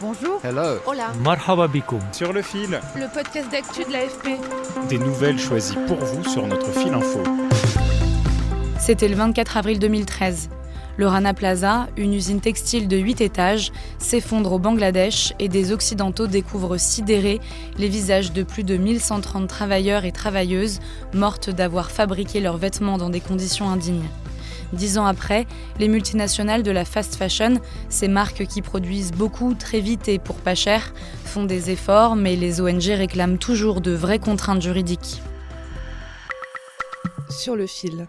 Bonjour. Hello. Hola. Marhaba bikoum. Sur le fil. Le podcast d'actu de l'AFP. Des nouvelles choisies pour vous sur notre fil info. C'était le 24 avril 2013. Le Rana Plaza, une usine textile de 8 étages, s'effondre au Bangladesh et des Occidentaux découvrent sidérés les visages de plus de 1130 travailleurs et travailleuses mortes d'avoir fabriqué leurs vêtements dans des conditions indignes. Dix ans après, les multinationales de la fast fashion, ces marques qui produisent beaucoup très vite et pour pas cher, font des efforts, mais les ONG réclament toujours de vraies contraintes juridiques. Sur le fil.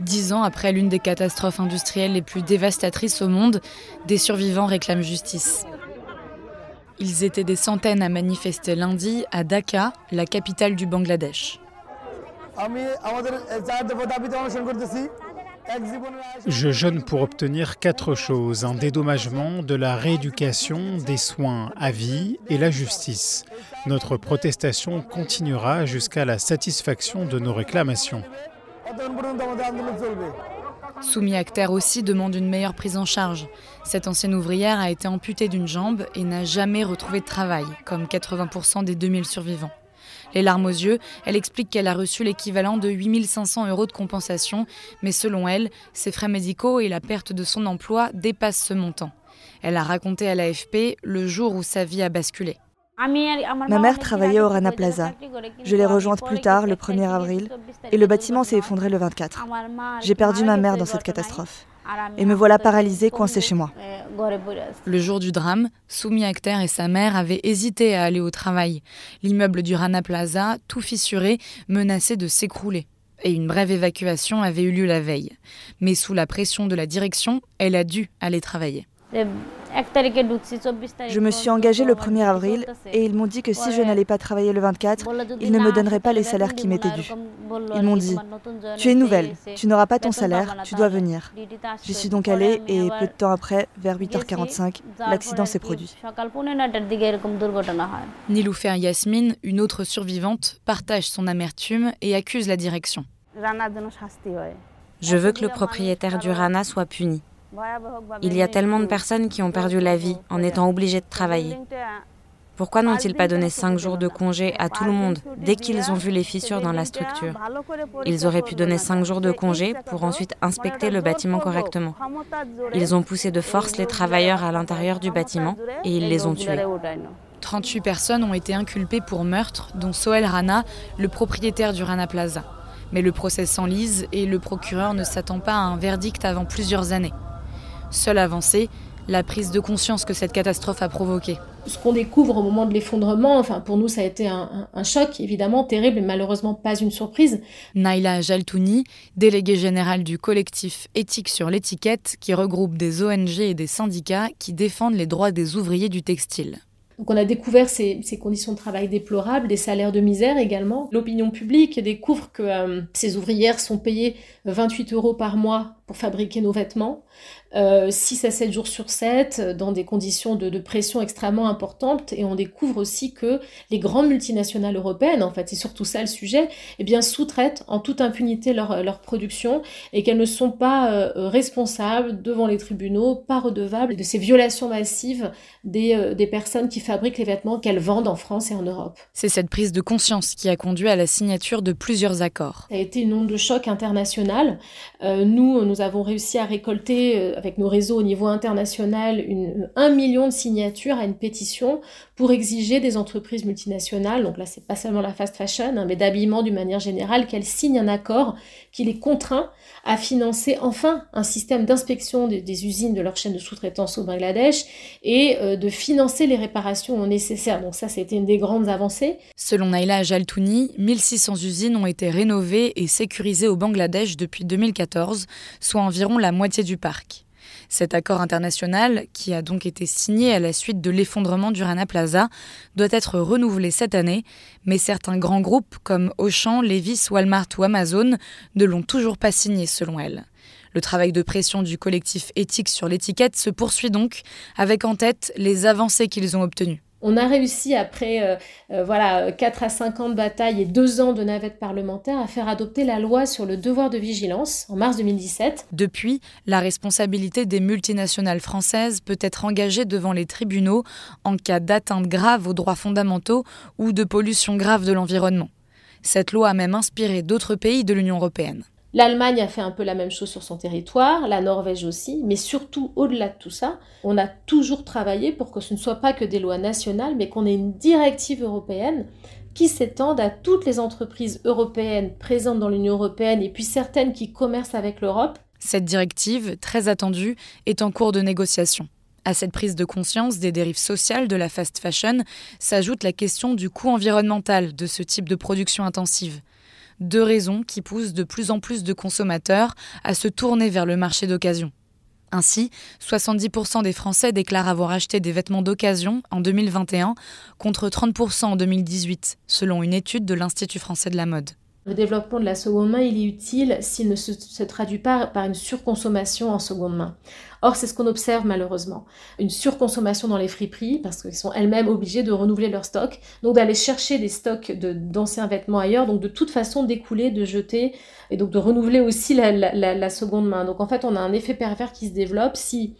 Dix ans après l'une des catastrophes industrielles les plus dévastatrices au monde, des survivants réclament justice. Ils étaient des centaines à manifester lundi à Dhaka, la capitale du Bangladesh. Je jeûne pour obtenir quatre choses un dédommagement, de la rééducation, des soins à vie et la justice. Notre protestation continuera jusqu'à la satisfaction de nos réclamations. Soumi Akhter aussi demande une meilleure prise en charge. Cette ancienne ouvrière a été amputée d'une jambe et n'a jamais retrouvé de travail, comme 80% des 2000 survivants. Les larmes aux yeux, elle explique qu'elle a reçu l'équivalent de 8500 euros de compensation, mais selon elle, ses frais médicaux et la perte de son emploi dépassent ce montant. Elle a raconté à l'AFP le jour où sa vie a basculé. Ma mère travaillait au Rana Plaza. Je l'ai rejointe plus tard, le 1er avril, et le bâtiment s'est effondré le 24. J'ai perdu ma mère dans cette catastrophe. Et me voilà paralysée, coincée chez moi. Le jour du drame, Soumi et sa mère avaient hésité à aller au travail. L'immeuble du Rana Plaza, tout fissuré, menaçait de s'écrouler. Et une brève évacuation avait eu lieu la veille. Mais sous la pression de la direction, elle a dû aller travailler. Je me suis engagée le 1er avril et ils m'ont dit que si je n'allais pas travailler le 24, ils ne me donneraient pas les salaires qui m'étaient dus. Ils m'ont dit Tu es nouvelle, tu n'auras pas ton salaire, tu dois venir. J'y suis donc allée et peu de temps après, vers 8h45, l'accident s'est produit. Niloufer Yasmine, une autre survivante, partage son amertume et accuse la direction. Je veux que le propriétaire du Rana soit puni. Il y a tellement de personnes qui ont perdu la vie en étant obligées de travailler. Pourquoi n'ont-ils pas donné cinq jours de congé à tout le monde dès qu'ils ont vu les fissures dans la structure Ils auraient pu donner cinq jours de congé pour ensuite inspecter le bâtiment correctement. Ils ont poussé de force les travailleurs à l'intérieur du bâtiment et ils les ont tués. 38 personnes ont été inculpées pour meurtre, dont Soel Rana, le propriétaire du Rana Plaza. Mais le procès s'enlise et le procureur ne s'attend pas à un verdict avant plusieurs années. Seule avancée, la prise de conscience que cette catastrophe a provoqué. Ce qu'on découvre au moment de l'effondrement, enfin pour nous ça a été un, un, choc évidemment terrible et malheureusement pas une surprise. Naila Jaltouni, déléguée générale du collectif Éthique sur l'étiquette qui regroupe des ONG et des syndicats qui défendent les droits des ouvriers du textile. Donc on a découvert ces, ces, conditions de travail déplorables, des salaires de misère également. L'opinion publique découvre que euh, ces ouvrières sont payées 28 euros par mois pour fabriquer nos vêtements, euh, 6 à 7 jours sur 7, dans des conditions de, de, pression extrêmement importantes. Et on découvre aussi que les grandes multinationales européennes, en fait, c'est surtout ça le sujet, eh bien sous-traitent en toute impunité leur, leur production et qu'elles ne sont pas euh, responsables devant les tribunaux, pas redevables de ces violations massives des, euh, des personnes qui fabriquent les vêtements qu'elles vendent en France et en Europe. C'est cette prise de conscience qui a conduit à la signature de plusieurs accords. Ça a été une onde de choc internationale. Euh, nous, nous avons réussi à récolter avec nos réseaux au niveau international, un million de signatures à une pétition pour exiger des entreprises multinationales, donc là c'est pas seulement la fast fashion, hein, mais d'habillement d'une manière générale, qu'elles signent un accord qui les contraint à financer enfin un système d'inspection des, usines de leur chaîne de sous-traitance au Bangladesh et euh, de financer les réparations nécessaires. Donc ça, c'était une des grandes avancées. Selon Naila Jaltouni, 1600 usines ont été rénovées et sécurisées au Bangladesh depuis 2014, soit environ la moitié du parc. Cet accord international, qui a donc été signé à la suite de l'effondrement du Rana Plaza, doit être renouvelé cette année, mais certains grands groupes comme Auchan, Levis, Walmart ou Amazon ne l'ont toujours pas signé selon elle. Le travail de pression du collectif éthique sur l'étiquette se poursuit donc, avec en tête les avancées qu'ils ont obtenues. On a réussi, après euh, euh, voilà, 4 à 5 ans de bataille et 2 ans de navette parlementaire, à faire adopter la loi sur le devoir de vigilance en mars 2017. Depuis, la responsabilité des multinationales françaises peut être engagée devant les tribunaux en cas d'atteinte grave aux droits fondamentaux ou de pollution grave de l'environnement. Cette loi a même inspiré d'autres pays de l'Union européenne. L'Allemagne a fait un peu la même chose sur son territoire, la Norvège aussi, mais surtout au-delà de tout ça, on a toujours travaillé pour que ce ne soit pas que des lois nationales, mais qu'on ait une directive européenne qui s'étende à toutes les entreprises européennes présentes dans l'Union européenne et puis certaines qui commercent avec l'Europe. Cette directive, très attendue, est en cours de négociation. À cette prise de conscience des dérives sociales de la fast fashion s'ajoute la question du coût environnemental de ce type de production intensive deux raisons qui poussent de plus en plus de consommateurs à se tourner vers le marché d'occasion. Ainsi, 70% des Français déclarent avoir acheté des vêtements d'occasion en 2021 contre 30% en 2018, selon une étude de l'Institut français de la mode. Le développement de la seconde main, il est utile s'il ne se, traduit pas par une surconsommation en seconde main. Or, c'est ce qu'on observe malheureusement. Une surconsommation dans les friperies, parce qu'ils sont elles-mêmes obligées de renouveler leur stock, donc d'aller chercher des stocks d'anciens vêtements ailleurs, donc de toute façon d'écouler, de jeter, et donc de renouveler aussi la, seconde main. Donc en fait, on a un effet pervers qui se développe si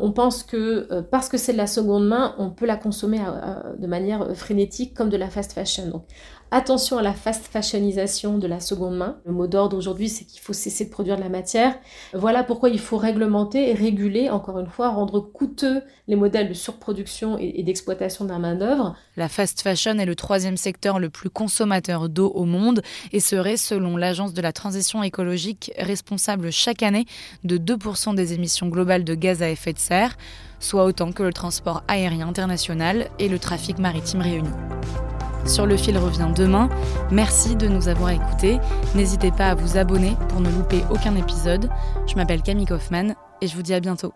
on pense que euh, parce que c'est de la seconde main, on peut la consommer euh, euh, de manière frénétique comme de la fast fashion. Attention à la fast fashionisation de la seconde main. Le mot d'ordre aujourd'hui, c'est qu'il faut cesser de produire de la matière. Voilà pourquoi il faut réglementer et réguler, encore une fois, rendre coûteux les modèles de surproduction et d'exploitation de la main-d'œuvre. La fast fashion est le troisième secteur le plus consommateur d'eau au monde et serait, selon l'Agence de la transition écologique, responsable chaque année de 2% des émissions globales de gaz à effet de serre, soit autant que le transport aérien international et le trafic maritime réunis. Sur le fil revient demain. Merci de nous avoir écoutés. N'hésitez pas à vous abonner pour ne louper aucun épisode. Je m'appelle Camille Kaufmann et je vous dis à bientôt.